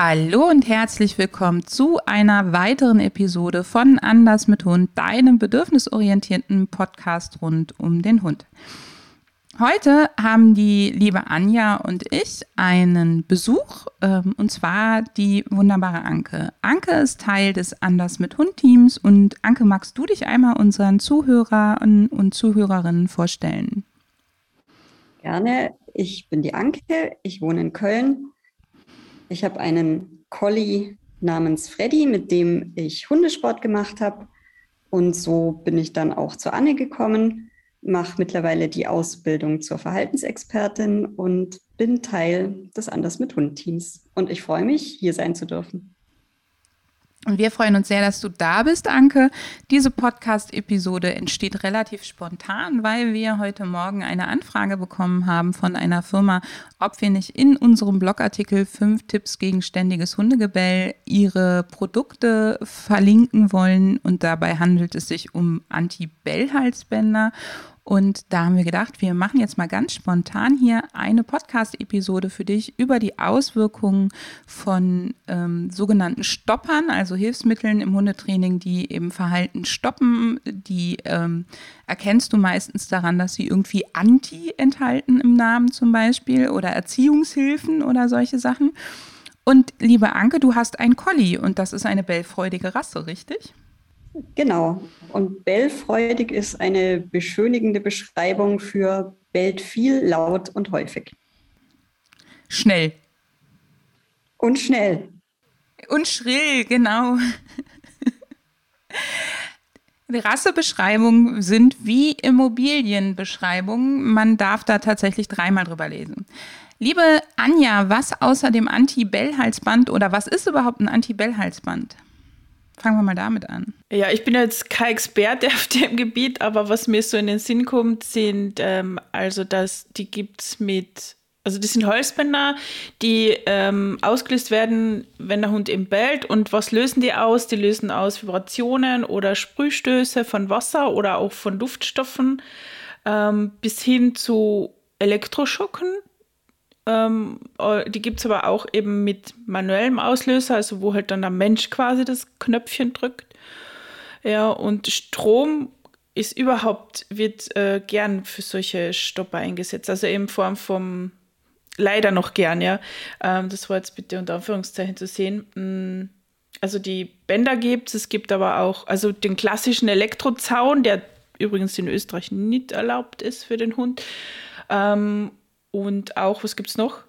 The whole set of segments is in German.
Hallo und herzlich willkommen zu einer weiteren Episode von Anders mit Hund, deinem bedürfnisorientierten Podcast rund um den Hund. Heute haben die liebe Anja und ich einen Besuch, ähm, und zwar die wunderbare Anke. Anke ist Teil des Anders mit Hund Teams und Anke, magst du dich einmal unseren Zuhörern und Zuhörerinnen vorstellen? Gerne. Ich bin die Anke, ich wohne in Köln ich habe einen Collie namens Freddy, mit dem ich Hundesport gemacht habe. Und so bin ich dann auch zu Anne gekommen, mache mittlerweile die Ausbildung zur Verhaltensexpertin und bin Teil des Anders mit Hund-Teams. Und ich freue mich, hier sein zu dürfen. Und wir freuen uns sehr, dass du da bist, Anke. Diese Podcast-Episode entsteht relativ spontan, weil wir heute Morgen eine Anfrage bekommen haben von einer Firma, ob wir nicht in unserem Blogartikel 5 Tipps gegen ständiges Hundegebell ihre Produkte verlinken wollen. Und dabei handelt es sich um Anti-Bell-Halsbänder. Und da haben wir gedacht, wir machen jetzt mal ganz spontan hier eine Podcast-Episode für dich über die Auswirkungen von ähm, sogenannten Stoppern, also Hilfsmitteln im Hundetraining, die eben Verhalten stoppen. Die ähm, erkennst du meistens daran, dass sie irgendwie Anti enthalten im Namen zum Beispiel oder Erziehungshilfen oder solche Sachen. Und liebe Anke, du hast ein Collie und das ist eine bellfreudige Rasse, richtig? Genau. Und bellfreudig ist eine beschönigende Beschreibung für bellt viel, laut und häufig. Schnell. Und schnell. Und schrill, genau. Rassebeschreibungen sind wie Immobilienbeschreibungen. Man darf da tatsächlich dreimal drüber lesen. Liebe Anja, was außer dem Anti-Bell-Halsband oder was ist überhaupt ein Anti-Bell-Halsband? Fangen wir mal damit an. Ja, ich bin jetzt kein Experte auf dem Gebiet, aber was mir so in den Sinn kommt, sind ähm, also, dass die gibt es mit, also das sind Holzbänder, die ähm, ausgelöst werden, wenn der Hund eben bellt. Und was lösen die aus? Die lösen aus Vibrationen oder Sprühstöße von Wasser oder auch von Duftstoffen ähm, bis hin zu Elektroschocken, ähm, äh, die gibt es aber auch eben mit manuellem Auslöser, also wo halt dann der Mensch quasi das Knöpfchen drückt. Ja, und Strom ist überhaupt, wird äh, gern für solche Stopper eingesetzt. Also in Form vom, leider noch gern, ja. Ähm, das war jetzt bitte unter Anführungszeichen zu sehen. Mm, also die Bänder gibt es, es gibt aber auch, also den klassischen Elektrozaun, der übrigens in Österreich nicht erlaubt ist für den Hund. Ähm, und auch, was gibt es noch?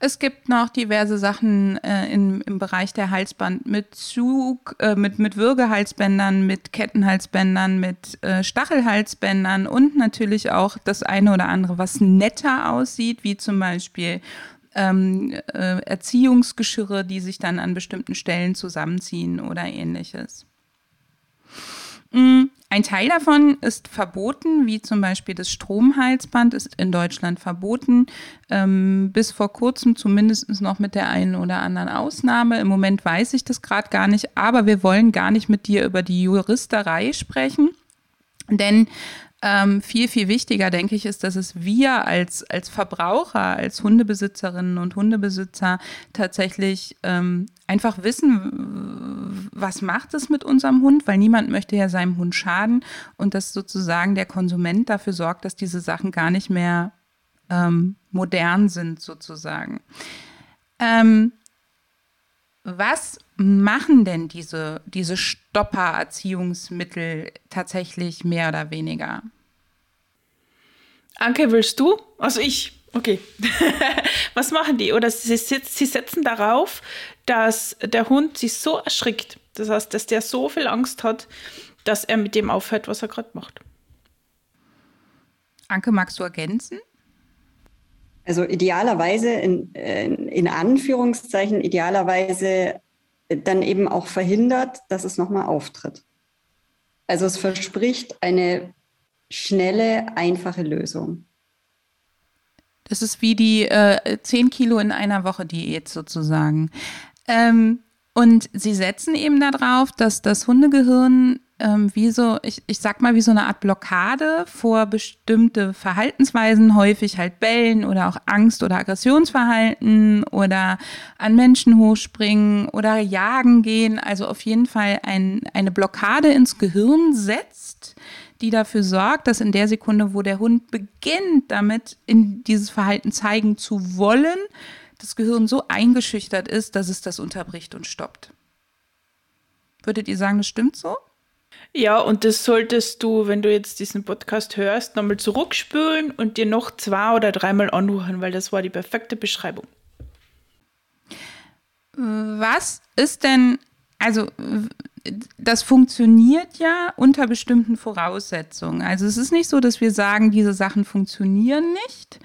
Es gibt noch diverse Sachen äh, in, im Bereich der Halsband mit Zug, äh, mit, mit Würgehalsbändern, mit Kettenhalsbändern, mit äh, Stachelhalsbändern und natürlich auch das eine oder andere, was netter aussieht, wie zum Beispiel ähm, äh, Erziehungsgeschirre, die sich dann an bestimmten Stellen zusammenziehen oder ähnliches. Mm, ein Teil davon ist verboten, wie zum Beispiel das Stromhalsband ist in Deutschland verboten, ähm, bis vor kurzem zumindest noch mit der einen oder anderen Ausnahme. Im Moment weiß ich das gerade gar nicht, aber wir wollen gar nicht mit dir über die Juristerei sprechen. Denn ähm, viel, viel wichtiger, denke ich, ist, dass es wir als, als Verbraucher, als Hundebesitzerinnen und Hundebesitzer tatsächlich ähm, einfach wissen, was macht es mit unserem Hund, weil niemand möchte ja seinem Hund schaden und dass sozusagen der Konsument dafür sorgt, dass diese Sachen gar nicht mehr ähm, modern sind, sozusagen. Ähm, was machen denn diese, diese Stopper-Erziehungsmittel tatsächlich mehr oder weniger? Anke, willst du? Also ich. Okay. Was machen die? Oder sie, sie setzen darauf, dass der Hund sich so erschrickt, das heißt, dass der so viel Angst hat, dass er mit dem aufhört, was er gerade macht. Anke, magst du ergänzen? Also idealerweise, in, in Anführungszeichen, idealerweise dann eben auch verhindert, dass es nochmal auftritt. Also es verspricht eine schnelle, einfache Lösung. Das ist wie die äh, 10 Kilo in einer Woche Diät sozusagen. Ähm, und sie setzen eben darauf, dass das Hundegehirn ähm, wie so, ich, ich sag mal, wie so eine Art Blockade vor bestimmte Verhaltensweisen, häufig halt Bellen oder auch Angst- oder Aggressionsverhalten oder an Menschen hochspringen oder jagen gehen. Also auf jeden Fall ein, eine Blockade ins Gehirn setzt, die dafür sorgt, dass in der Sekunde, wo der Hund beginnt, damit in dieses Verhalten zeigen zu wollen, das Gehirn so eingeschüchtert ist, dass es das unterbricht und stoppt. Würdet ihr sagen, das stimmt so? Ja, und das solltest du, wenn du jetzt diesen Podcast hörst, nochmal zurückspülen und dir noch zwei oder dreimal anrufen, weil das war die perfekte Beschreibung. Was ist denn, also das funktioniert ja unter bestimmten Voraussetzungen. Also es ist nicht so, dass wir sagen, diese Sachen funktionieren nicht.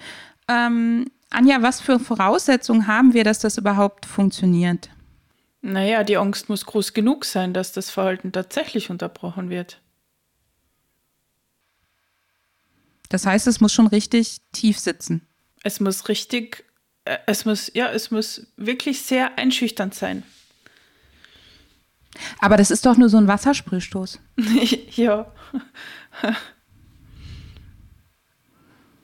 Ähm, Anja, was für Voraussetzungen haben wir, dass das überhaupt funktioniert? Naja, die Angst muss groß genug sein, dass das Verhalten tatsächlich unterbrochen wird. Das heißt, es muss schon richtig tief sitzen. Es muss richtig, äh, es muss, ja, es muss wirklich sehr einschüchternd sein. Aber das ist doch nur so ein Wassersprühstoß. ja.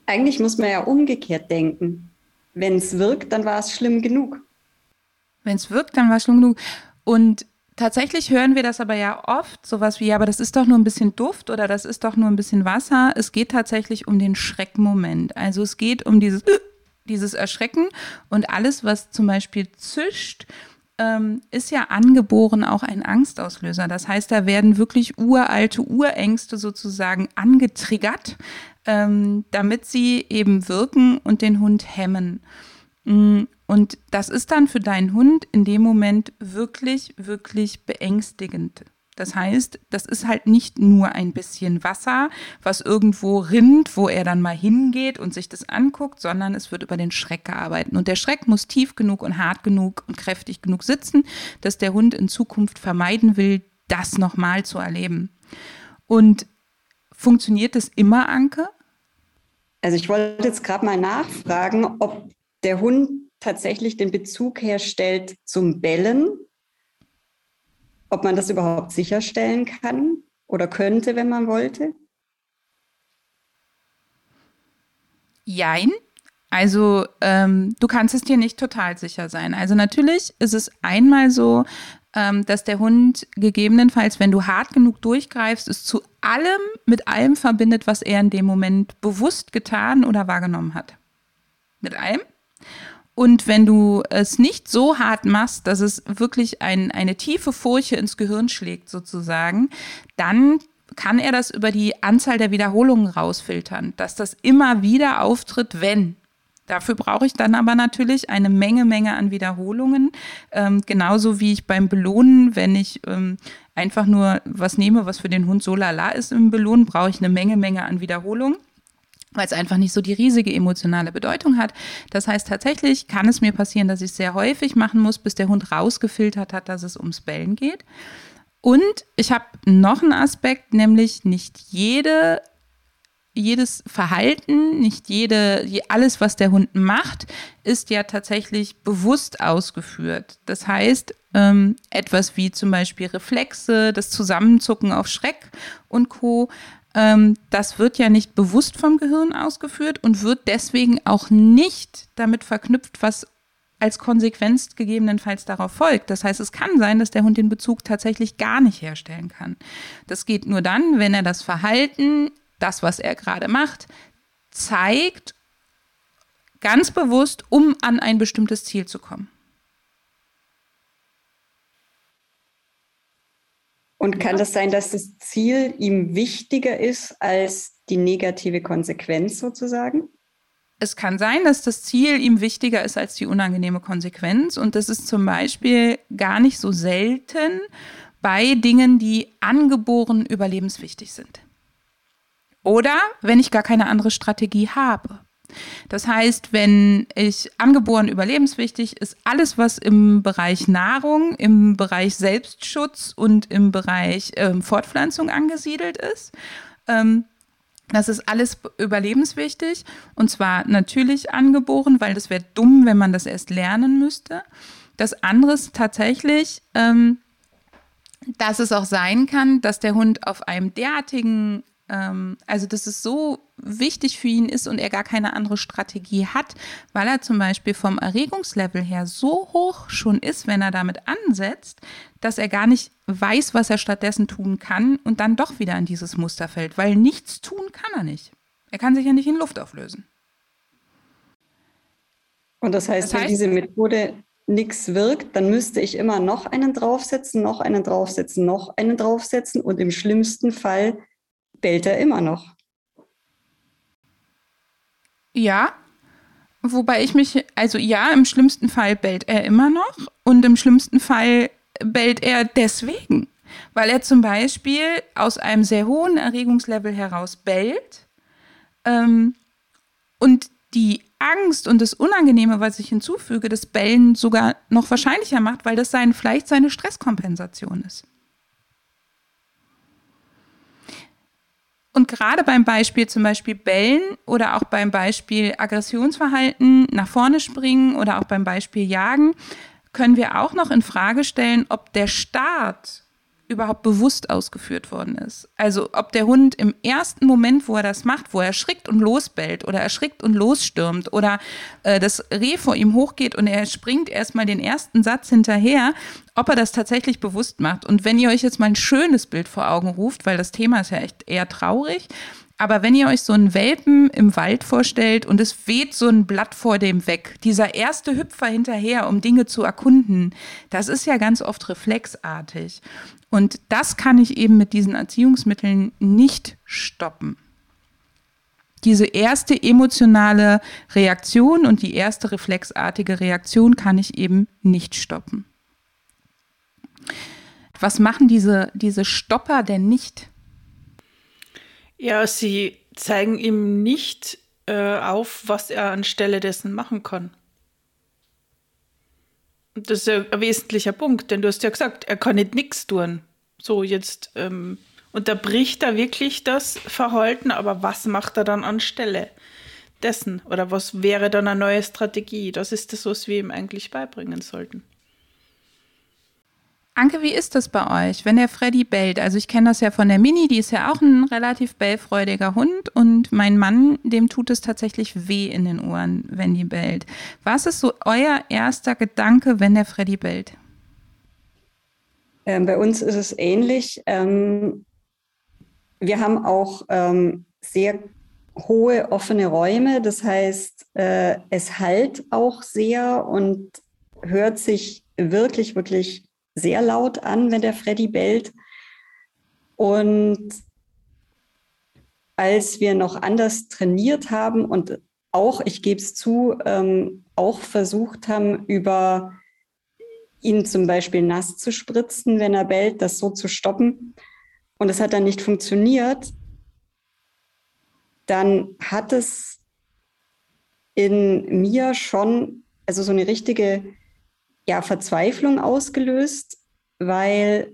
Eigentlich muss man ja umgekehrt denken. Wenn es wirkt, dann war es schlimm genug. Wenn es wirkt, dann war es schon genug. Und tatsächlich hören wir das aber ja oft, sowas wie, ja, aber das ist doch nur ein bisschen Duft oder das ist doch nur ein bisschen Wasser. Es geht tatsächlich um den Schreckmoment. Also es geht um dieses, dieses Erschrecken und alles, was zum Beispiel zischt, ähm, ist ja angeboren auch ein Angstauslöser. Das heißt, da werden wirklich uralte Urängste sozusagen angetriggert, ähm, damit sie eben wirken und den Hund hemmen. Mm, und das ist dann für deinen Hund in dem Moment wirklich, wirklich beängstigend. Das heißt, das ist halt nicht nur ein bisschen Wasser, was irgendwo rinnt, wo er dann mal hingeht und sich das anguckt, sondern es wird über den Schreck gearbeitet. Und der Schreck muss tief genug und hart genug und kräftig genug sitzen, dass der Hund in Zukunft vermeiden will, das nochmal zu erleben. Und funktioniert das immer, Anke? Also ich wollte jetzt gerade mal nachfragen, ob der Hund tatsächlich den Bezug herstellt zum Bellen, ob man das überhaupt sicherstellen kann oder könnte, wenn man wollte? Jein. Also ähm, du kannst es dir nicht total sicher sein. Also natürlich ist es einmal so, ähm, dass der Hund gegebenenfalls, wenn du hart genug durchgreifst, es zu allem mit allem verbindet, was er in dem Moment bewusst getan oder wahrgenommen hat. Mit allem. Und wenn du es nicht so hart machst, dass es wirklich ein, eine tiefe Furche ins Gehirn schlägt, sozusagen, dann kann er das über die Anzahl der Wiederholungen rausfiltern, dass das immer wieder auftritt, wenn. Dafür brauche ich dann aber natürlich eine Menge, Menge an Wiederholungen. Ähm, genauso wie ich beim Belohnen, wenn ich ähm, einfach nur was nehme, was für den Hund so lala ist im Belohnen, brauche ich eine Menge, Menge an Wiederholungen weil es einfach nicht so die riesige emotionale Bedeutung hat. Das heißt, tatsächlich kann es mir passieren, dass ich es sehr häufig machen muss, bis der Hund rausgefiltert hat, dass es ums Bellen geht. Und ich habe noch einen Aspekt, nämlich nicht jede, jedes Verhalten, nicht jede, alles, was der Hund macht, ist ja tatsächlich bewusst ausgeführt. Das heißt, ähm, etwas wie zum Beispiel Reflexe, das Zusammenzucken auf Schreck und Co das wird ja nicht bewusst vom Gehirn ausgeführt und wird deswegen auch nicht damit verknüpft, was als Konsequenz gegebenenfalls darauf folgt. Das heißt, es kann sein, dass der Hund den Bezug tatsächlich gar nicht herstellen kann. Das geht nur dann, wenn er das Verhalten, das, was er gerade macht, zeigt, ganz bewusst, um an ein bestimmtes Ziel zu kommen. Und kann das sein, dass das Ziel ihm wichtiger ist als die negative Konsequenz sozusagen? Es kann sein, dass das Ziel ihm wichtiger ist als die unangenehme Konsequenz. Und das ist zum Beispiel gar nicht so selten bei Dingen, die angeboren überlebenswichtig sind. Oder wenn ich gar keine andere Strategie habe. Das heißt, wenn ich angeboren überlebenswichtig ist, alles, was im Bereich Nahrung, im Bereich Selbstschutz und im Bereich ähm, Fortpflanzung angesiedelt ist, ähm, das ist alles überlebenswichtig und zwar natürlich angeboren, weil das wäre dumm, wenn man das erst lernen müsste. Das andere ist tatsächlich, ähm, dass es auch sein kann, dass der Hund auf einem derartigen, ähm, also dass es so wichtig für ihn ist und er gar keine andere Strategie hat, weil er zum Beispiel vom Erregungslevel her so hoch schon ist, wenn er damit ansetzt, dass er gar nicht weiß, was er stattdessen tun kann und dann doch wieder in dieses Muster fällt, weil nichts tun kann er nicht. Er kann sich ja nicht in Luft auflösen. Und das heißt, das heißt wenn diese Methode nichts wirkt, dann müsste ich immer noch einen draufsetzen, noch einen draufsetzen, noch einen draufsetzen und im schlimmsten Fall bellt er immer noch. Ja, wobei ich mich, also ja, im schlimmsten Fall bellt er immer noch und im schlimmsten Fall bellt er deswegen, weil er zum Beispiel aus einem sehr hohen Erregungslevel heraus bellt ähm, und die Angst und das Unangenehme, was ich hinzufüge, das Bellen sogar noch wahrscheinlicher macht, weil das sein, vielleicht seine Stresskompensation ist. Und gerade beim Beispiel zum Beispiel Bellen oder auch beim Beispiel Aggressionsverhalten nach vorne springen oder auch beim Beispiel Jagen können wir auch noch in Frage stellen, ob der Start überhaupt bewusst ausgeführt worden ist. Also ob der Hund im ersten Moment, wo er das macht, wo er erschrickt und losbellt oder erschrickt und losstürmt oder äh, das Reh vor ihm hochgeht und er springt erstmal den ersten Satz hinterher, ob er das tatsächlich bewusst macht. Und wenn ihr euch jetzt mal ein schönes Bild vor Augen ruft, weil das Thema ist ja echt eher traurig, aber wenn ihr euch so einen Welpen im Wald vorstellt und es weht so ein Blatt vor dem weg, dieser erste Hüpfer hinterher, um Dinge zu erkunden, das ist ja ganz oft reflexartig. Und das kann ich eben mit diesen Erziehungsmitteln nicht stoppen. Diese erste emotionale Reaktion und die erste reflexartige Reaktion kann ich eben nicht stoppen. Was machen diese, diese Stopper denn nicht? Ja, sie zeigen ihm nicht äh, auf, was er anstelle dessen machen kann. Das ist ja ein wesentlicher Punkt, denn du hast ja gesagt, er kann nicht nichts tun. So, jetzt ähm, unterbricht er wirklich das Verhalten, aber was macht er dann anstelle dessen? Oder was wäre dann eine neue Strategie? Das ist das, was wir ihm eigentlich beibringen sollten. Anke, wie ist das bei euch, wenn der Freddy bellt? Also ich kenne das ja von der Mini, die ist ja auch ein relativ bellfreudiger Hund und mein Mann, dem tut es tatsächlich weh in den Ohren, wenn die bellt. Was ist so euer erster Gedanke, wenn der Freddy bellt? Ähm, bei uns ist es ähnlich. Ähm, wir haben auch ähm, sehr hohe offene Räume, das heißt, äh, es halt auch sehr und hört sich wirklich, wirklich sehr laut an, wenn der Freddy bellt. Und als wir noch anders trainiert haben und auch, ich gebe es zu, ähm, auch versucht haben, über ihn zum Beispiel nass zu spritzen, wenn er bellt, das so zu stoppen. Und es hat dann nicht funktioniert. Dann hat es in mir schon, also so eine richtige ja, Verzweiflung ausgelöst, weil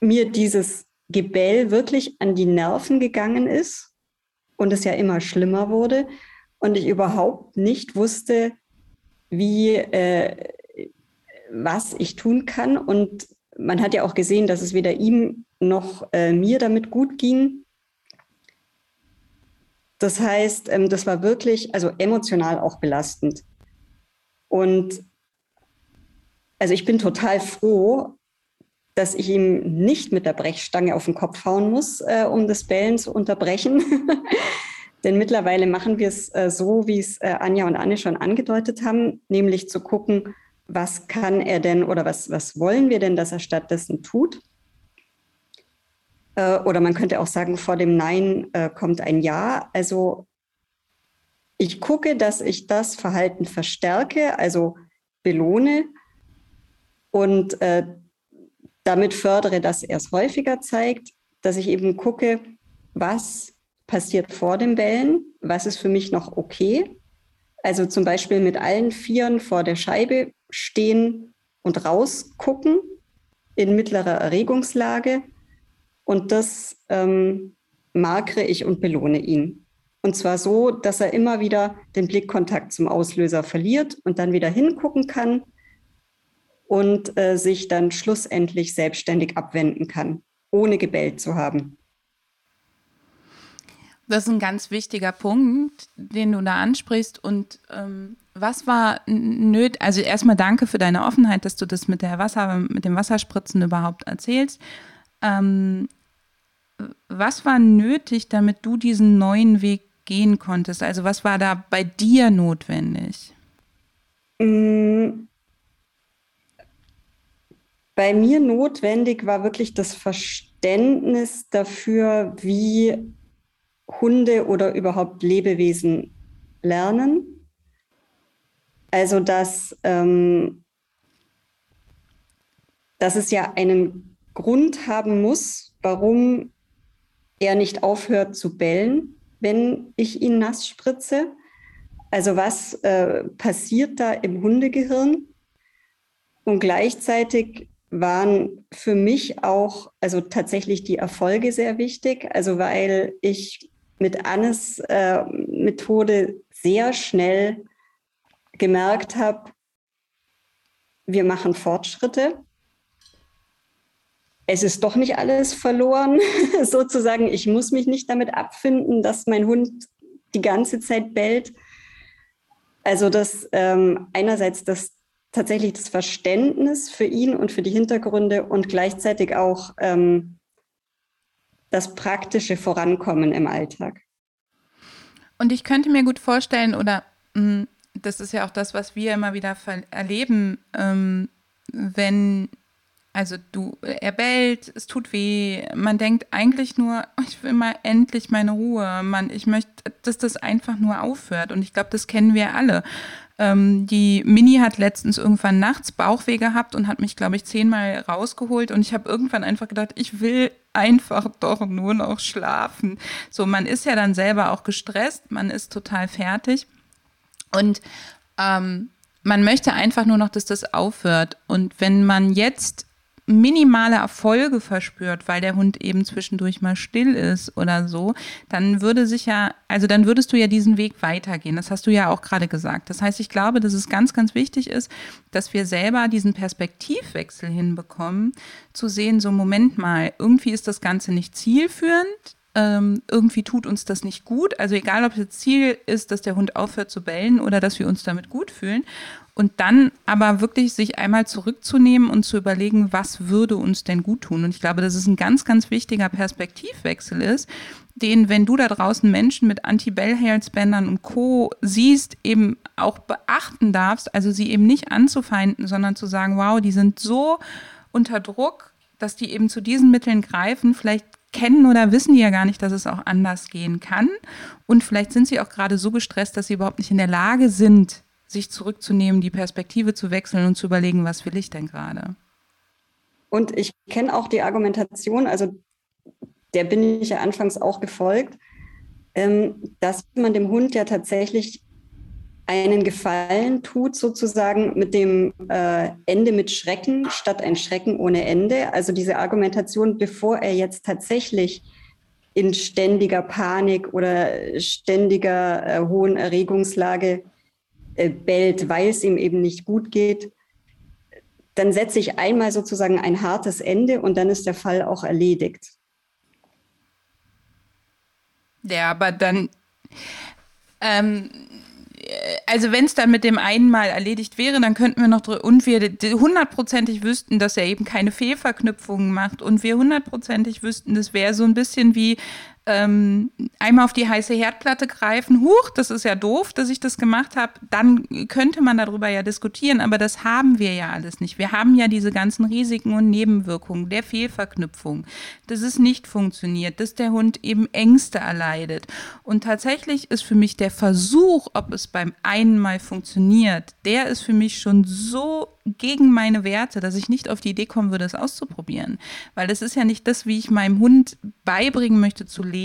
mir dieses Gebell wirklich an die Nerven gegangen ist und es ja immer schlimmer wurde und ich überhaupt nicht wusste, wie, äh, was ich tun kann. Und man hat ja auch gesehen, dass es weder ihm noch äh, mir damit gut ging. Das heißt, ähm, das war wirklich, also emotional auch belastend. Und also ich bin total froh, dass ich ihm nicht mit der Brechstange auf den Kopf hauen muss, äh, um das Bellen zu unterbrechen. Denn mittlerweile machen wir es äh, so, wie es äh, Anja und Anne schon angedeutet haben, nämlich zu gucken, was kann er denn oder was, was wollen wir denn, dass er stattdessen tut? Äh, oder man könnte auch sagen, vor dem Nein äh, kommt ein Ja. Also ich gucke, dass ich das Verhalten verstärke, also belohne und äh, damit fördere, dass er es häufiger zeigt, dass ich eben gucke, was passiert vor dem Bellen was ist für mich noch okay. Also zum Beispiel mit allen Vieren vor der Scheibe stehen und rausgucken in mittlerer Erregungslage. Und das ähm, markere ich und belohne ihn. Und zwar so, dass er immer wieder den Blickkontakt zum Auslöser verliert und dann wieder hingucken kann und äh, sich dann schlussendlich selbstständig abwenden kann, ohne gebellt zu haben. Das ist ein ganz wichtiger Punkt, den du da ansprichst. Und ähm, was war nötig? Also erstmal danke für deine Offenheit, dass du das mit der Wasser, mit dem Wasserspritzen überhaupt erzählst. Ähm, was war nötig, damit du diesen neuen Weg gehen konntest? Also was war da bei dir notwendig? Mm. Bei mir notwendig war wirklich das Verständnis dafür, wie Hunde oder überhaupt Lebewesen lernen. Also dass, ähm, dass es ja einen Grund haben muss, warum er nicht aufhört zu bellen, wenn ich ihn nass spritze. Also was äh, passiert da im Hundegehirn? Und gleichzeitig waren für mich auch, also tatsächlich die Erfolge sehr wichtig. Also weil ich mit Annes äh, Methode sehr schnell gemerkt habe, wir machen Fortschritte. Es ist doch nicht alles verloren, sozusagen. Ich muss mich nicht damit abfinden, dass mein Hund die ganze Zeit bellt. Also das ähm, einerseits das tatsächlich das Verständnis für ihn und für die Hintergründe und gleichzeitig auch ähm, das praktische Vorankommen im Alltag. Und ich könnte mir gut vorstellen, oder mh, mm, das ist ja auch das, was wir immer wieder erleben, ähm, wenn, also du, er bellt, es tut weh, man denkt eigentlich nur, ich will mal endlich meine Ruhe, man, ich möchte, dass das einfach nur aufhört. Und ich glaube, das kennen wir alle. Ähm, die Mini hat letztens irgendwann nachts Bauchweh gehabt und hat mich, glaube ich, zehnmal rausgeholt. Und ich habe irgendwann einfach gedacht, ich will einfach doch nur noch schlafen. So, man ist ja dann selber auch gestresst, man ist total fertig. Und ähm, man möchte einfach nur noch, dass das aufhört. Und wenn man jetzt minimale Erfolge verspürt, weil der Hund eben zwischendurch mal still ist oder so, dann würde sich ja, also dann würdest du ja diesen Weg weitergehen. Das hast du ja auch gerade gesagt. Das heißt, ich glaube, dass es ganz, ganz wichtig ist, dass wir selber diesen Perspektivwechsel hinbekommen, zu sehen, so Moment mal, irgendwie ist das Ganze nicht zielführend, ähm, irgendwie tut uns das nicht gut. Also egal, ob das Ziel ist, dass der Hund aufhört zu bellen oder dass wir uns damit gut fühlen. Und dann aber wirklich sich einmal zurückzunehmen und zu überlegen, was würde uns denn gut tun. Und ich glaube, dass es ein ganz, ganz wichtiger Perspektivwechsel ist, den, wenn du da draußen Menschen mit Anti-Bell-Halsbändern und Co. siehst, eben auch beachten darfst, also sie eben nicht anzufeinden, sondern zu sagen, wow, die sind so unter Druck, dass die eben zu diesen Mitteln greifen. Vielleicht kennen oder wissen die ja gar nicht, dass es auch anders gehen kann. Und vielleicht sind sie auch gerade so gestresst, dass sie überhaupt nicht in der Lage sind, sich zurückzunehmen, die Perspektive zu wechseln und zu überlegen, was will ich denn gerade? Und ich kenne auch die Argumentation, also der bin ich ja anfangs auch gefolgt, ähm, dass man dem Hund ja tatsächlich einen Gefallen tut, sozusagen mit dem äh, Ende mit Schrecken statt ein Schrecken ohne Ende. Also diese Argumentation, bevor er jetzt tatsächlich in ständiger Panik oder ständiger äh, hohen Erregungslage bellt, weil es ihm eben nicht gut geht, dann setze ich einmal sozusagen ein hartes Ende und dann ist der Fall auch erledigt. Ja, aber dann, ähm, also wenn es dann mit dem einen Mal erledigt wäre, dann könnten wir noch und wir hundertprozentig wüssten, dass er eben keine Fehlverknüpfungen macht und wir hundertprozentig wüssten, das wäre so ein bisschen wie ähm, einmal auf die heiße Herdplatte greifen, huch, das ist ja doof, dass ich das gemacht habe, dann könnte man darüber ja diskutieren, aber das haben wir ja alles nicht. Wir haben ja diese ganzen Risiken und Nebenwirkungen der Fehlverknüpfung, dass es nicht funktioniert, dass der Hund eben Ängste erleidet. Und tatsächlich ist für mich der Versuch, ob es beim einen Mal funktioniert, der ist für mich schon so gegen meine Werte, dass ich nicht auf die Idee kommen würde, es auszuprobieren. Weil das ist ja nicht das, wie ich meinem Hund beibringen möchte zu leben.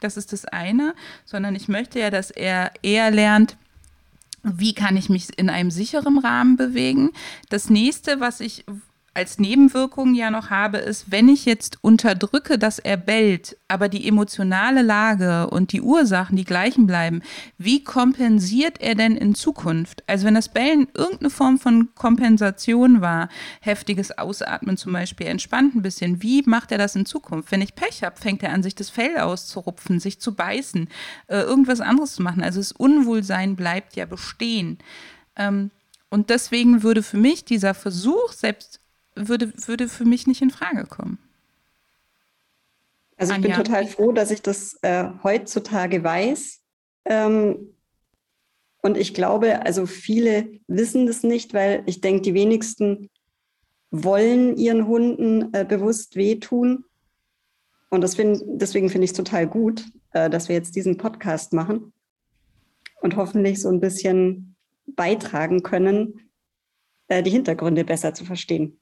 Das ist das eine, sondern ich möchte ja, dass er eher lernt, wie kann ich mich in einem sicheren Rahmen bewegen. Das nächste, was ich als Nebenwirkung ja noch habe, ist, wenn ich jetzt unterdrücke, dass er bellt, aber die emotionale Lage und die Ursachen die gleichen bleiben, wie kompensiert er denn in Zukunft? Also wenn das Bellen irgendeine Form von Kompensation war, heftiges Ausatmen zum Beispiel, entspannt ein bisschen, wie macht er das in Zukunft? Wenn ich Pech habe, fängt er an, sich das Fell auszurupfen, sich zu beißen, äh, irgendwas anderes zu machen. Also das Unwohlsein bleibt ja bestehen. Ähm, und deswegen würde für mich dieser Versuch, selbst würde, würde für mich nicht in Frage kommen. Also ich Anja. bin total froh, dass ich das äh, heutzutage weiß. Ähm, und ich glaube, also viele wissen das nicht, weil ich denke, die wenigsten wollen ihren Hunden äh, bewusst wehtun. Und das find, deswegen finde ich es total gut, äh, dass wir jetzt diesen Podcast machen und hoffentlich so ein bisschen beitragen können, äh, die Hintergründe besser zu verstehen.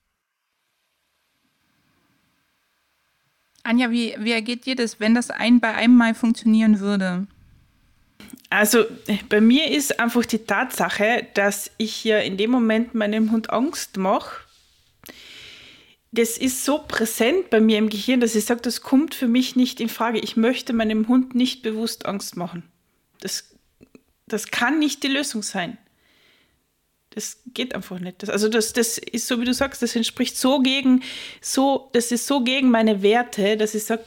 Anja, wie, wie ergeht dir das, wenn das ein bei einem Mal funktionieren würde? Also bei mir ist einfach die Tatsache, dass ich hier in dem Moment meinem Hund Angst mache. Das ist so präsent bei mir im Gehirn, dass ich sage, das kommt für mich nicht in Frage. Ich möchte meinem Hund nicht bewusst Angst machen. Das, das kann nicht die Lösung sein. Das geht einfach nicht. Das, also das, das ist so, wie du sagst, das entspricht so gegen, so, das ist so gegen meine Werte, dass ich sage,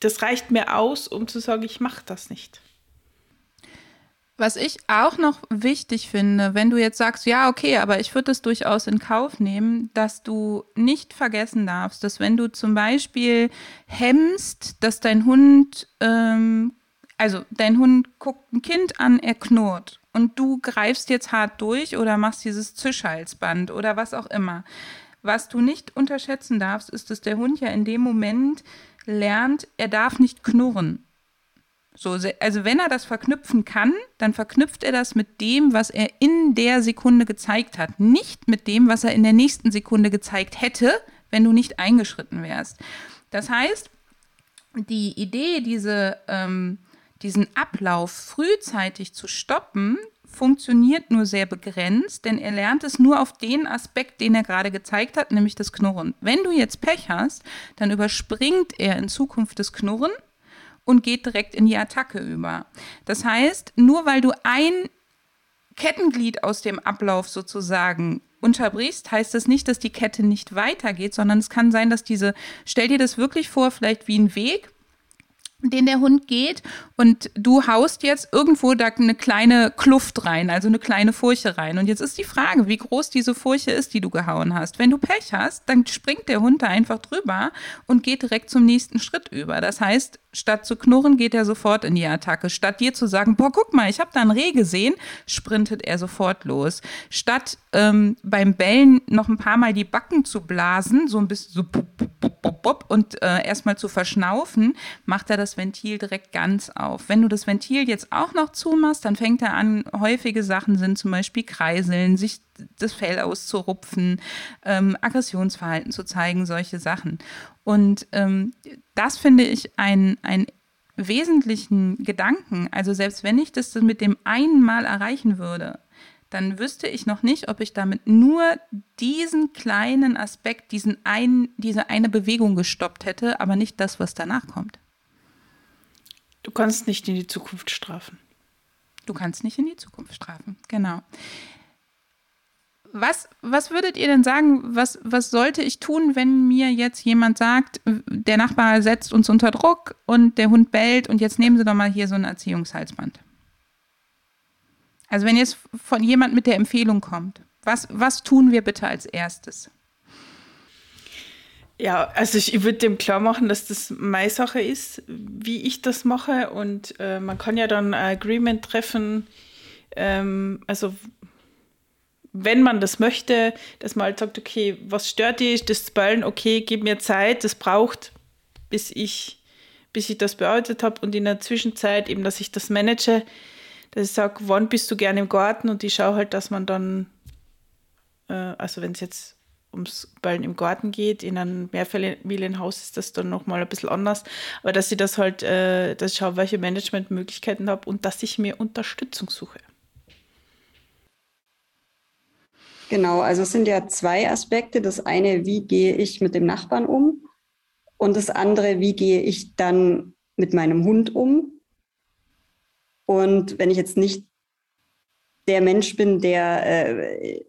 das reicht mir aus, um zu sagen, ich mache das nicht. Was ich auch noch wichtig finde, wenn du jetzt sagst, ja, okay, aber ich würde es durchaus in Kauf nehmen, dass du nicht vergessen darfst, dass wenn du zum Beispiel hemmst, dass dein Hund, ähm, also dein Hund guckt ein Kind an, er knurrt und du greifst jetzt hart durch oder machst dieses Zischhalsband oder was auch immer. Was du nicht unterschätzen darfst, ist, dass der Hund ja in dem Moment lernt, er darf nicht knurren. So, also wenn er das verknüpfen kann, dann verknüpft er das mit dem, was er in der Sekunde gezeigt hat, nicht mit dem, was er in der nächsten Sekunde gezeigt hätte, wenn du nicht eingeschritten wärst. Das heißt, die Idee, diese ähm, diesen Ablauf frühzeitig zu stoppen, funktioniert nur sehr begrenzt, denn er lernt es nur auf den Aspekt, den er gerade gezeigt hat, nämlich das Knurren. Wenn du jetzt Pech hast, dann überspringt er in Zukunft das Knurren und geht direkt in die Attacke über. Das heißt, nur weil du ein Kettenglied aus dem Ablauf sozusagen unterbrichst, heißt das nicht, dass die Kette nicht weitergeht, sondern es kann sein, dass diese, stell dir das wirklich vor, vielleicht wie ein Weg, den der Hund geht und du haust jetzt irgendwo da eine kleine Kluft rein, also eine kleine Furche rein. Und jetzt ist die Frage, wie groß diese Furche ist, die du gehauen hast. Wenn du Pech hast, dann springt der Hund da einfach drüber und geht direkt zum nächsten Schritt über. Das heißt, statt zu knurren, geht er sofort in die Attacke. Statt dir zu sagen, boah, guck mal, ich habe da ein Reh gesehen, sprintet er sofort los. Statt ähm, beim Bellen noch ein paar Mal die Backen zu blasen, so ein bisschen so und äh, erstmal zu verschnaufen, macht er das Ventil direkt ganz auf. Wenn du das Ventil jetzt auch noch zumachst, dann fängt er an, häufige Sachen sind zum Beispiel Kreiseln, sich das Fell auszurupfen, ähm, Aggressionsverhalten zu zeigen, solche Sachen. Und ähm, das finde ich einen wesentlichen Gedanken. Also selbst wenn ich das mit dem einen Mal erreichen würde, dann wüsste ich noch nicht, ob ich damit nur diesen kleinen Aspekt, diesen einen, diese eine Bewegung gestoppt hätte, aber nicht das, was danach kommt. Du kannst nicht in die Zukunft strafen. Du kannst nicht in die Zukunft strafen, genau. Was, was würdet ihr denn sagen, was, was sollte ich tun, wenn mir jetzt jemand sagt, der Nachbar setzt uns unter Druck und der Hund bellt und jetzt nehmen Sie doch mal hier so ein Erziehungshalsband? Also wenn jetzt von jemand mit der Empfehlung kommt, was, was tun wir bitte als erstes? Ja, also ich, würde dem klar machen, dass das meine Sache ist, wie ich das mache. Und äh, man kann ja dann ein Agreement treffen. Ähm, also wenn man das möchte, dass man halt sagt, okay, was stört dich, das Ballen, okay, gib mir Zeit, das braucht, bis ich, bis ich das bearbeitet habe und in der Zwischenzeit eben, dass ich das manage, dass ich sage, wann bist du gerne im Garten und ich schaue halt, dass man dann, äh, also wenn es jetzt ums Ballen im Garten geht. In einem Mehrfamilienhaus ist das dann nochmal ein bisschen anders. Aber dass ich das halt, äh, dass ich schaue, welche Managementmöglichkeiten habe und dass ich mir Unterstützung suche. Genau, also es sind ja zwei Aspekte. Das eine, wie gehe ich mit dem Nachbarn um? Und das andere, wie gehe ich dann mit meinem Hund um? Und wenn ich jetzt nicht der Mensch bin, der äh,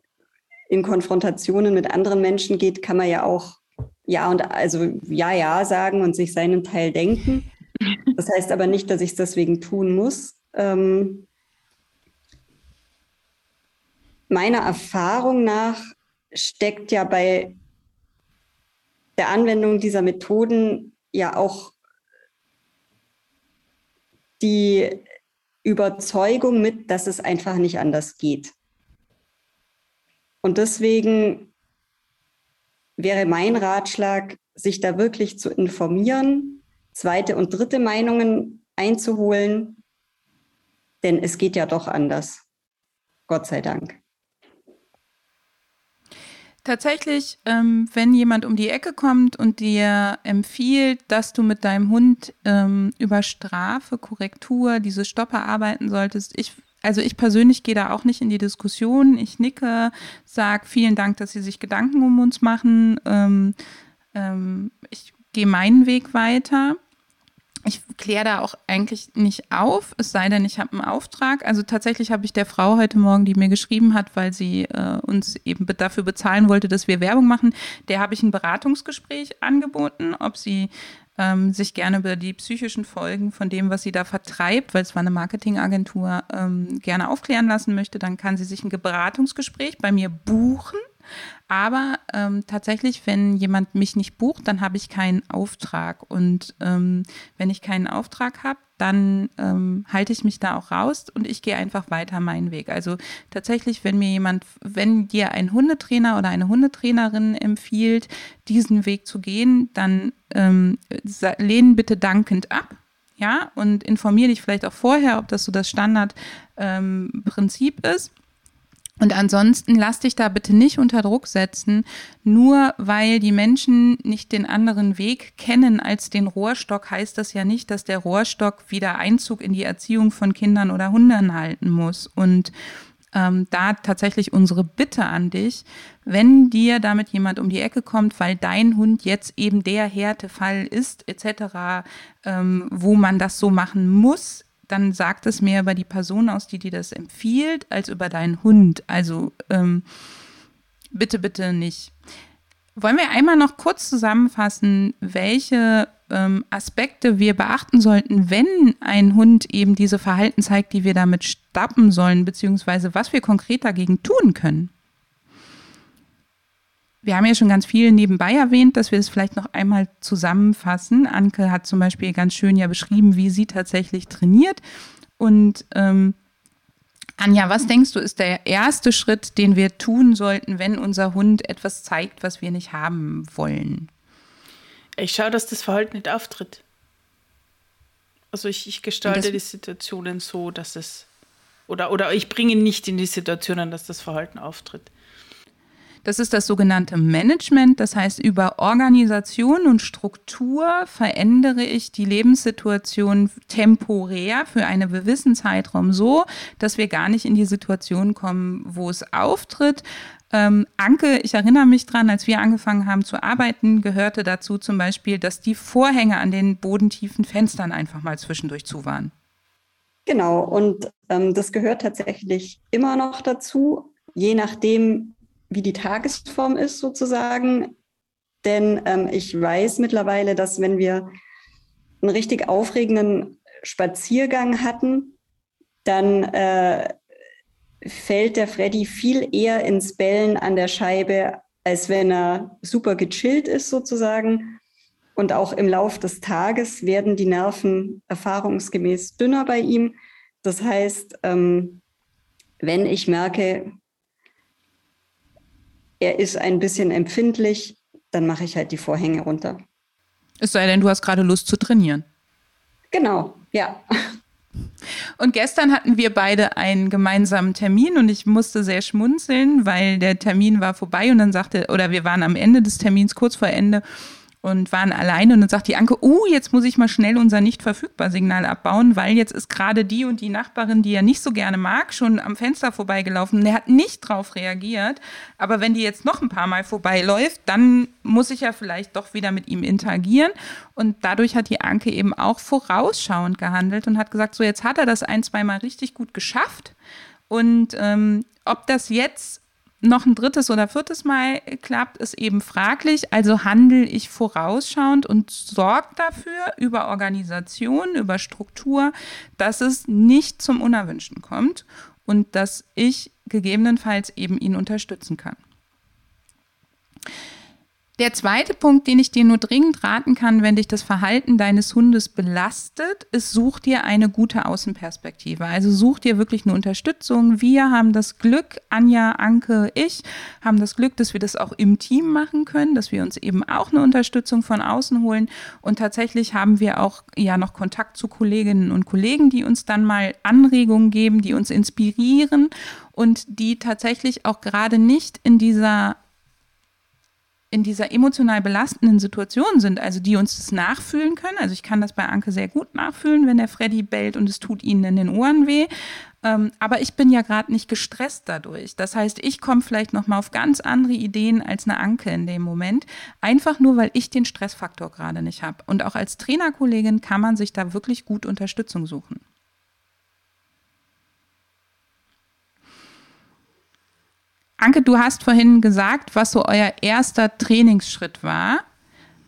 in Konfrontationen mit anderen Menschen geht, kann man ja auch ja und also ja, ja sagen und sich seinen Teil denken. Das heißt aber nicht, dass ich es deswegen tun muss. Ähm, meiner Erfahrung nach steckt ja bei der Anwendung dieser Methoden ja auch die Überzeugung mit, dass es einfach nicht anders geht. Und deswegen wäre mein Ratschlag, sich da wirklich zu informieren, zweite und dritte Meinungen einzuholen, denn es geht ja doch anders. Gott sei Dank. Tatsächlich, ähm, wenn jemand um die Ecke kommt und dir empfiehlt, dass du mit deinem Hund ähm, über Strafe, Korrektur, diese Stopper arbeiten solltest, ich also ich persönlich gehe da auch nicht in die Diskussion. Ich nicke, sage vielen Dank, dass Sie sich Gedanken um uns machen. Ähm, ähm, ich gehe meinen Weg weiter. Ich kläre da auch eigentlich nicht auf, es sei denn, ich habe einen Auftrag. Also tatsächlich habe ich der Frau heute Morgen, die mir geschrieben hat, weil sie äh, uns eben dafür bezahlen wollte, dass wir Werbung machen, der habe ich ein Beratungsgespräch angeboten, ob sie ähm, sich gerne über die psychischen Folgen von dem, was sie da vertreibt, weil es war eine Marketingagentur, ähm, gerne aufklären lassen möchte, dann kann sie sich ein Beratungsgespräch bei mir buchen. Aber ähm, tatsächlich, wenn jemand mich nicht bucht, dann habe ich keinen Auftrag. Und ähm, wenn ich keinen Auftrag habe, dann ähm, halte ich mich da auch raus und ich gehe einfach weiter meinen Weg. Also tatsächlich, wenn mir jemand, wenn dir ein Hundetrainer oder eine Hundetrainerin empfiehlt, diesen Weg zu gehen, dann ähm, lehnen bitte dankend ab. Ja, und informiere dich vielleicht auch vorher, ob das so das Standardprinzip ähm, ist. Und ansonsten lass dich da bitte nicht unter Druck setzen, nur weil die Menschen nicht den anderen Weg kennen als den Rohrstock, heißt das ja nicht, dass der Rohrstock wieder Einzug in die Erziehung von Kindern oder Hunden halten muss. Und ähm, da tatsächlich unsere Bitte an dich, wenn dir damit jemand um die Ecke kommt, weil dein Hund jetzt eben der Härtefall ist, etc., ähm, wo man das so machen muss, dann sagt es mehr über die Person aus, die dir das empfiehlt, als über deinen Hund. Also ähm, bitte, bitte nicht. Wollen wir einmal noch kurz zusammenfassen, welche ähm, Aspekte wir beachten sollten, wenn ein Hund eben diese Verhalten zeigt, die wir damit stoppen sollen, beziehungsweise was wir konkret dagegen tun können? Wir haben ja schon ganz viel nebenbei erwähnt, dass wir es vielleicht noch einmal zusammenfassen. Anke hat zum Beispiel ganz schön ja beschrieben, wie sie tatsächlich trainiert. Und ähm, Anja, was denkst du, ist der erste Schritt, den wir tun sollten, wenn unser Hund etwas zeigt, was wir nicht haben wollen? Ich schaue, dass das Verhalten nicht auftritt. Also ich, ich gestalte die Situationen so, dass es oder, oder ich bringe nicht in die Situationen, dass das Verhalten auftritt. Das ist das sogenannte Management. Das heißt, über Organisation und Struktur verändere ich die Lebenssituation temporär für einen gewissen Zeitraum so, dass wir gar nicht in die Situation kommen, wo es auftritt. Ähm, Anke, ich erinnere mich dran, als wir angefangen haben zu arbeiten, gehörte dazu zum Beispiel, dass die Vorhänge an den bodentiefen Fenstern einfach mal zwischendurch zu waren. Genau, und ähm, das gehört tatsächlich immer noch dazu, je nachdem, wie die Tagesform ist sozusagen. Denn ähm, ich weiß mittlerweile, dass wenn wir einen richtig aufregenden Spaziergang hatten, dann äh, fällt der Freddy viel eher ins Bellen an der Scheibe, als wenn er super gechillt ist sozusagen. Und auch im Lauf des Tages werden die Nerven erfahrungsgemäß dünner bei ihm. Das heißt, ähm, wenn ich merke, er ist ein bisschen empfindlich, dann mache ich halt die Vorhänge runter. Es sei denn, du hast gerade Lust zu trainieren. Genau, ja. Und gestern hatten wir beide einen gemeinsamen Termin und ich musste sehr schmunzeln, weil der Termin war vorbei und dann sagte, oder wir waren am Ende des Termins, kurz vor Ende, und waren alleine und dann sagt die Anke, oh, jetzt muss ich mal schnell unser nicht verfügbar Signal abbauen, weil jetzt ist gerade die und die Nachbarin, die er nicht so gerne mag, schon am Fenster vorbeigelaufen. Und er hat nicht drauf reagiert. Aber wenn die jetzt noch ein paar Mal vorbeiläuft, dann muss ich ja vielleicht doch wieder mit ihm interagieren. Und dadurch hat die Anke eben auch vorausschauend gehandelt und hat gesagt, so jetzt hat er das ein, zwei Mal richtig gut geschafft. Und ähm, ob das jetzt noch ein drittes oder viertes Mal klappt, ist eben fraglich. Also handle ich vorausschauend und sorge dafür über Organisation, über Struktur, dass es nicht zum Unerwünschten kommt und dass ich gegebenenfalls eben ihn unterstützen kann. Der zweite Punkt, den ich dir nur dringend raten kann, wenn dich das Verhalten deines Hundes belastet, ist, such dir eine gute Außenperspektive. Also such dir wirklich eine Unterstützung. Wir haben das Glück, Anja, Anke, ich haben das Glück, dass wir das auch im Team machen können, dass wir uns eben auch eine Unterstützung von außen holen. Und tatsächlich haben wir auch ja noch Kontakt zu Kolleginnen und Kollegen, die uns dann mal Anregungen geben, die uns inspirieren und die tatsächlich auch gerade nicht in dieser in dieser emotional belastenden Situation sind, also die uns das nachfühlen können. Also ich kann das bei Anke sehr gut nachfühlen, wenn der Freddy bellt und es tut ihnen in den Ohren weh. Ähm, aber ich bin ja gerade nicht gestresst dadurch. Das heißt, ich komme vielleicht noch mal auf ganz andere Ideen als eine Anke in dem Moment, einfach nur, weil ich den Stressfaktor gerade nicht habe. Und auch als Trainerkollegin kann man sich da wirklich gut Unterstützung suchen. Anke, du hast vorhin gesagt, was so euer erster Trainingsschritt war.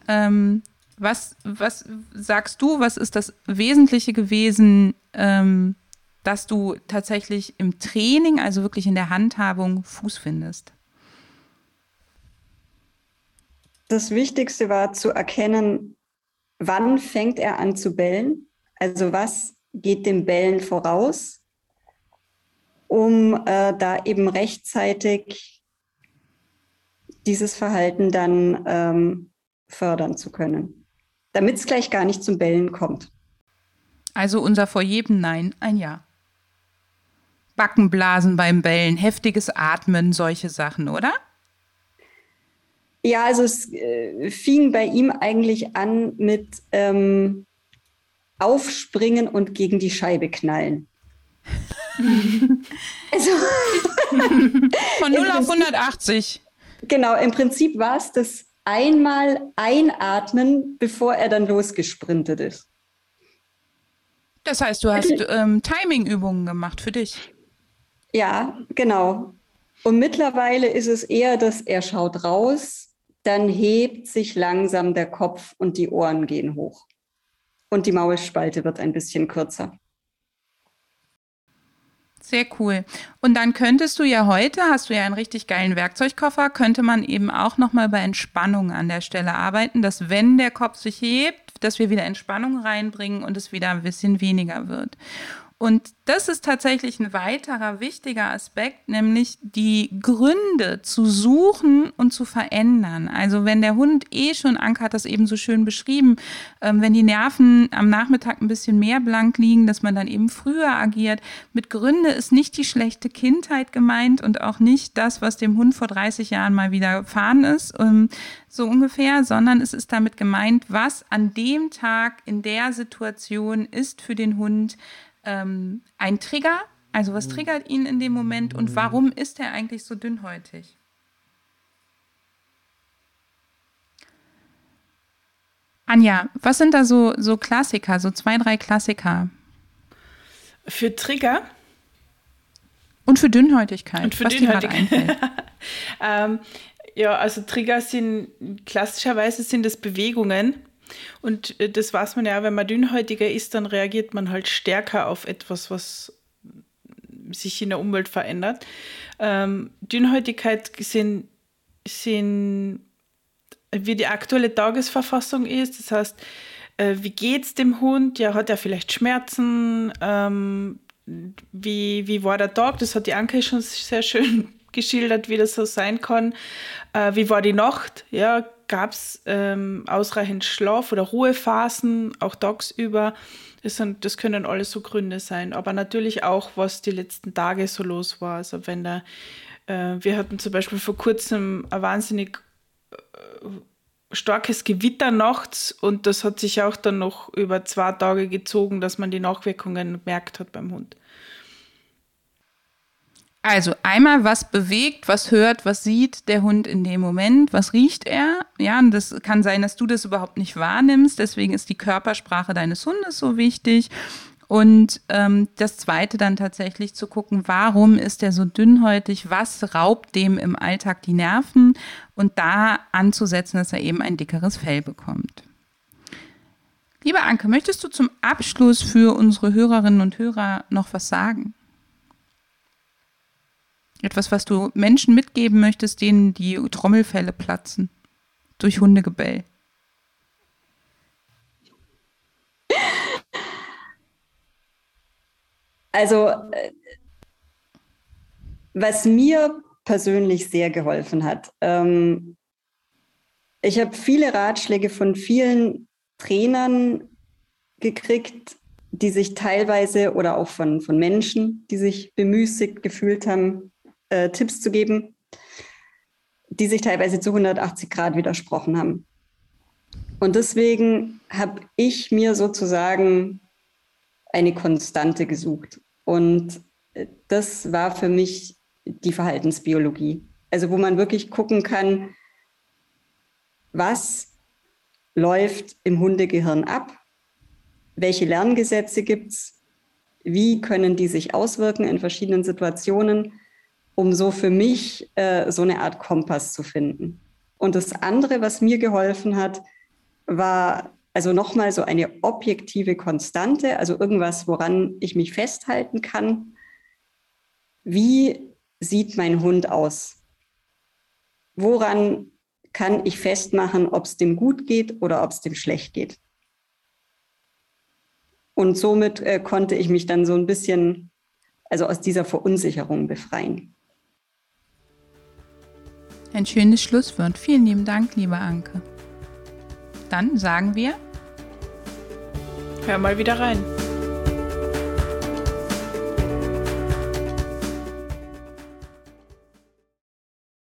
Ähm, was, was sagst du, was ist das Wesentliche gewesen, ähm, dass du tatsächlich im Training, also wirklich in der Handhabung, Fuß findest? Das Wichtigste war zu erkennen, wann fängt er an zu bellen? Also was geht dem Bellen voraus? Um äh, da eben rechtzeitig dieses Verhalten dann ähm, fördern zu können, damit es gleich gar nicht zum Bellen kommt. Also unser vor jedem Nein ein Ja. Backenblasen beim Bellen, heftiges Atmen, solche Sachen, oder? Ja, also es äh, fing bei ihm eigentlich an mit ähm, Aufspringen und gegen die Scheibe knallen. also, Von 0 auf 180. Genau, im Prinzip war es das einmal einatmen, bevor er dann losgesprintet ist. Das heißt, du hast ähm, Timing-Übungen gemacht für dich. Ja, genau. Und mittlerweile ist es eher, dass er schaut raus, dann hebt sich langsam der Kopf und die Ohren gehen hoch. Und die Maulspalte wird ein bisschen kürzer. Sehr cool. Und dann könntest du ja heute, hast du ja einen richtig geilen Werkzeugkoffer, könnte man eben auch nochmal bei Entspannung an der Stelle arbeiten, dass wenn der Kopf sich hebt, dass wir wieder Entspannung reinbringen und es wieder ein bisschen weniger wird. Und das ist tatsächlich ein weiterer wichtiger Aspekt, nämlich die Gründe zu suchen und zu verändern. Also wenn der Hund eh schon, Anke hat das eben so schön beschrieben, ähm, wenn die Nerven am Nachmittag ein bisschen mehr blank liegen, dass man dann eben früher agiert. Mit Gründe ist nicht die schlechte Kindheit gemeint und auch nicht das, was dem Hund vor 30 Jahren mal wieder gefahren ist, ähm, so ungefähr, sondern es ist damit gemeint, was an dem Tag in der Situation ist für den Hund ähm, ein Trigger? Also was triggert ihn in dem Moment und warum ist er eigentlich so dünnhäutig? Anja, was sind da so, so Klassiker, so zwei, drei Klassiker? Für Trigger? Und für Dünnhäutigkeit. Und für was Dünnhäutigkeit. ähm, ja, also Trigger sind klassischerweise sind es Bewegungen, und äh, das weiß man ja, wenn man dünnhäutiger ist, dann reagiert man halt stärker auf etwas, was sich in der Umwelt verändert. Ähm, Dünnhäutigkeit sind, sind, wie die aktuelle Tagesverfassung ist. Das heißt, äh, wie geht es dem Hund? Ja, hat er vielleicht Schmerzen? Ähm, wie, wie war der Tag? Das hat die Anke schon sehr schön geschildert, wie das so sein kann. Äh, wie war die Nacht? Ja, gab es ähm, ausreichend Schlaf oder Ruhephasen, auch tagsüber. Das, sind, das können alles so Gründe sein. Aber natürlich auch, was die letzten Tage so los war. Also wenn da, äh, wir hatten zum Beispiel vor kurzem ein wahnsinnig äh, starkes Gewitter nachts und das hat sich auch dann noch über zwei Tage gezogen, dass man die Nachwirkungen merkt hat beim Hund. Also einmal, was bewegt, was hört, was sieht der Hund in dem Moment, was riecht er? Ja, und das kann sein, dass du das überhaupt nicht wahrnimmst. Deswegen ist die Körpersprache deines Hundes so wichtig. Und ähm, das Zweite dann tatsächlich zu gucken, warum ist er so dünnhäutig, was raubt dem im Alltag die Nerven und da anzusetzen, dass er eben ein dickeres Fell bekommt. Liebe Anke, möchtest du zum Abschluss für unsere Hörerinnen und Hörer noch was sagen? Etwas, was du Menschen mitgeben möchtest, denen die Trommelfälle platzen durch Hundegebell. Also, äh, was mir persönlich sehr geholfen hat, ähm, ich habe viele Ratschläge von vielen Trainern gekriegt, die sich teilweise oder auch von, von Menschen, die sich bemüßigt gefühlt haben, äh, Tipps zu geben, die sich teilweise zu 180 Grad widersprochen haben. Und deswegen habe ich mir sozusagen eine Konstante gesucht. Und äh, das war für mich die Verhaltensbiologie. Also wo man wirklich gucken kann, was läuft im Hundegehirn ab, welche Lerngesetze gibt es, wie können die sich auswirken in verschiedenen Situationen um so für mich äh, so eine Art Kompass zu finden. Und das andere, was mir geholfen hat, war also nochmal so eine objektive Konstante, also irgendwas, woran ich mich festhalten kann. Wie sieht mein Hund aus? Woran kann ich festmachen, ob es dem gut geht oder ob es dem schlecht geht? Und somit äh, konnte ich mich dann so ein bisschen, also aus dieser Verunsicherung befreien. Ein schönes Schlusswort. Vielen lieben Dank, liebe Anke. Dann sagen wir. Hör mal wieder rein.